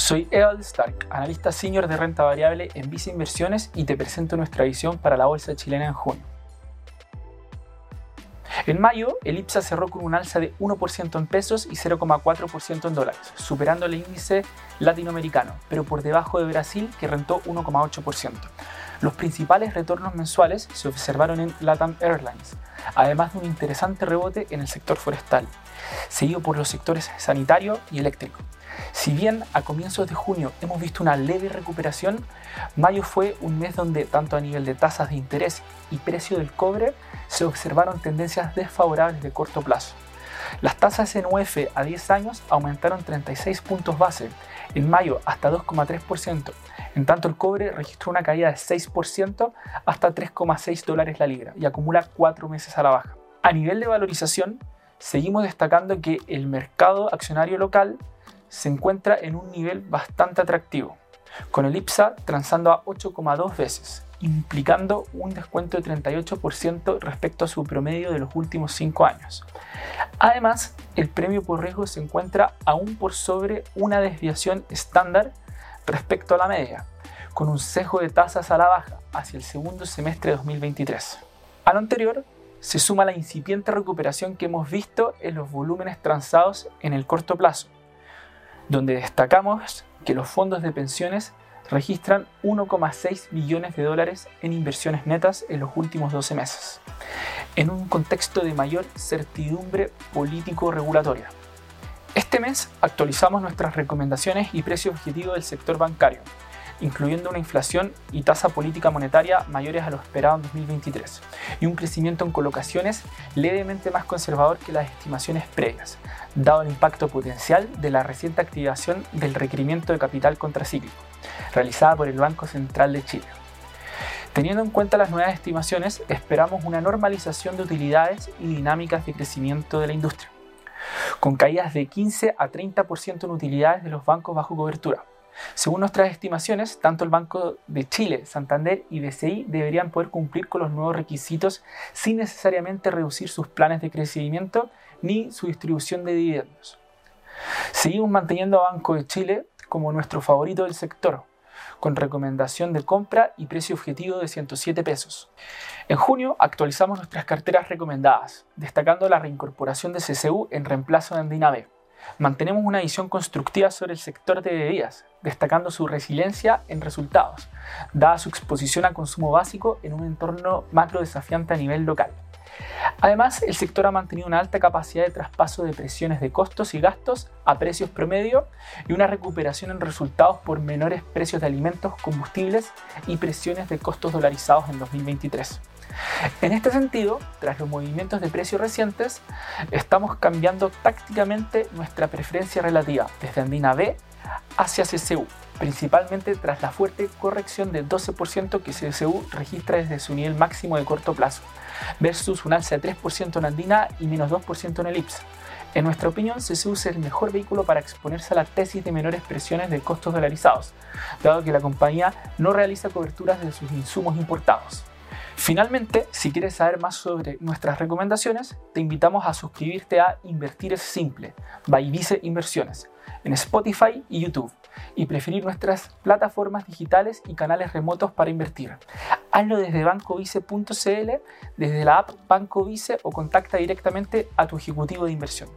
Soy Evald Stark, analista senior de renta variable en Visa Inversiones y te presento nuestra visión para la bolsa chilena en junio. En mayo, el IPSA cerró con un alza de 1% en pesos y 0,4% en dólares, superando el índice latinoamericano, pero por debajo de Brasil, que rentó 1,8%. Los principales retornos mensuales se observaron en LATAM Airlines, además de un interesante rebote en el sector forestal, seguido por los sectores sanitario y eléctrico. Si bien a comienzos de junio hemos visto una leve recuperación, mayo fue un mes donde tanto a nivel de tasas de interés y precio del cobre se observaron tendencias desfavorables de corto plazo. Las tasas en UF a 10 años aumentaron 36 puntos base, en mayo hasta 2,3%, en tanto el cobre registró una caída de 6% hasta 3,6 dólares la libra y acumula 4 meses a la baja. A nivel de valorización, seguimos destacando que el mercado accionario local se encuentra en un nivel bastante atractivo, con el IPSA transando a 8,2 veces, implicando un descuento de 38% respecto a su promedio de los últimos 5 años. Además, el premio por riesgo se encuentra aún por sobre una desviación estándar respecto a la media, con un sesgo de tasas a la baja hacia el segundo semestre de 2023. A lo anterior, se suma la incipiente recuperación que hemos visto en los volúmenes transados en el corto plazo, donde destacamos que los fondos de pensiones registran 1,6 billones de dólares en inversiones netas en los últimos 12 meses, en un contexto de mayor certidumbre político-regulatoria. Este mes actualizamos nuestras recomendaciones y precio objetivo del sector bancario, incluyendo una inflación y tasa política monetaria mayores a lo esperado en 2023, y un crecimiento en colocaciones levemente más conservador que las estimaciones previas, dado el impacto potencial de la reciente activación del requerimiento de capital contracíclico, realizada por el Banco Central de Chile. Teniendo en cuenta las nuevas estimaciones, esperamos una normalización de utilidades y dinámicas de crecimiento de la industria, con caídas de 15 a 30% en utilidades de los bancos bajo cobertura, según nuestras estimaciones, tanto el Banco de Chile, Santander y BCI deberían poder cumplir con los nuevos requisitos sin necesariamente reducir sus planes de crecimiento ni su distribución de dividendos. Seguimos manteniendo a Banco de Chile como nuestro favorito del sector, con recomendación de compra y precio objetivo de 107 pesos. En junio actualizamos nuestras carteras recomendadas, destacando la reincorporación de CCU en reemplazo de Andina B. Mantenemos una visión constructiva sobre el sector de bebidas, destacando su resiliencia en resultados, dada su exposición a consumo básico en un entorno macro desafiante a nivel local. Además, el sector ha mantenido una alta capacidad de traspaso de presiones de costos y gastos a precios promedio y una recuperación en resultados por menores precios de alimentos, combustibles y presiones de costos dolarizados en 2023. En este sentido, tras los movimientos de precios recientes, estamos cambiando tácticamente nuestra preferencia relativa desde Andina B hacia CCU, principalmente tras la fuerte corrección de 12% que CCU registra desde su nivel máximo de corto plazo, versus un alza de 3% en Andina y menos 2% en el IPSA. En nuestra opinión, CCU es el mejor vehículo para exponerse a la tesis de menores presiones de costos dolarizados, dado que la compañía no realiza coberturas de sus insumos importados. Finalmente, si quieres saber más sobre nuestras recomendaciones, te invitamos a suscribirte a Invertir es Simple, by Vice Inversiones, en Spotify y YouTube, y preferir nuestras plataformas digitales y canales remotos para invertir. Hazlo desde bancovice.cl, desde la app Banco Vice o contacta directamente a tu ejecutivo de inversión.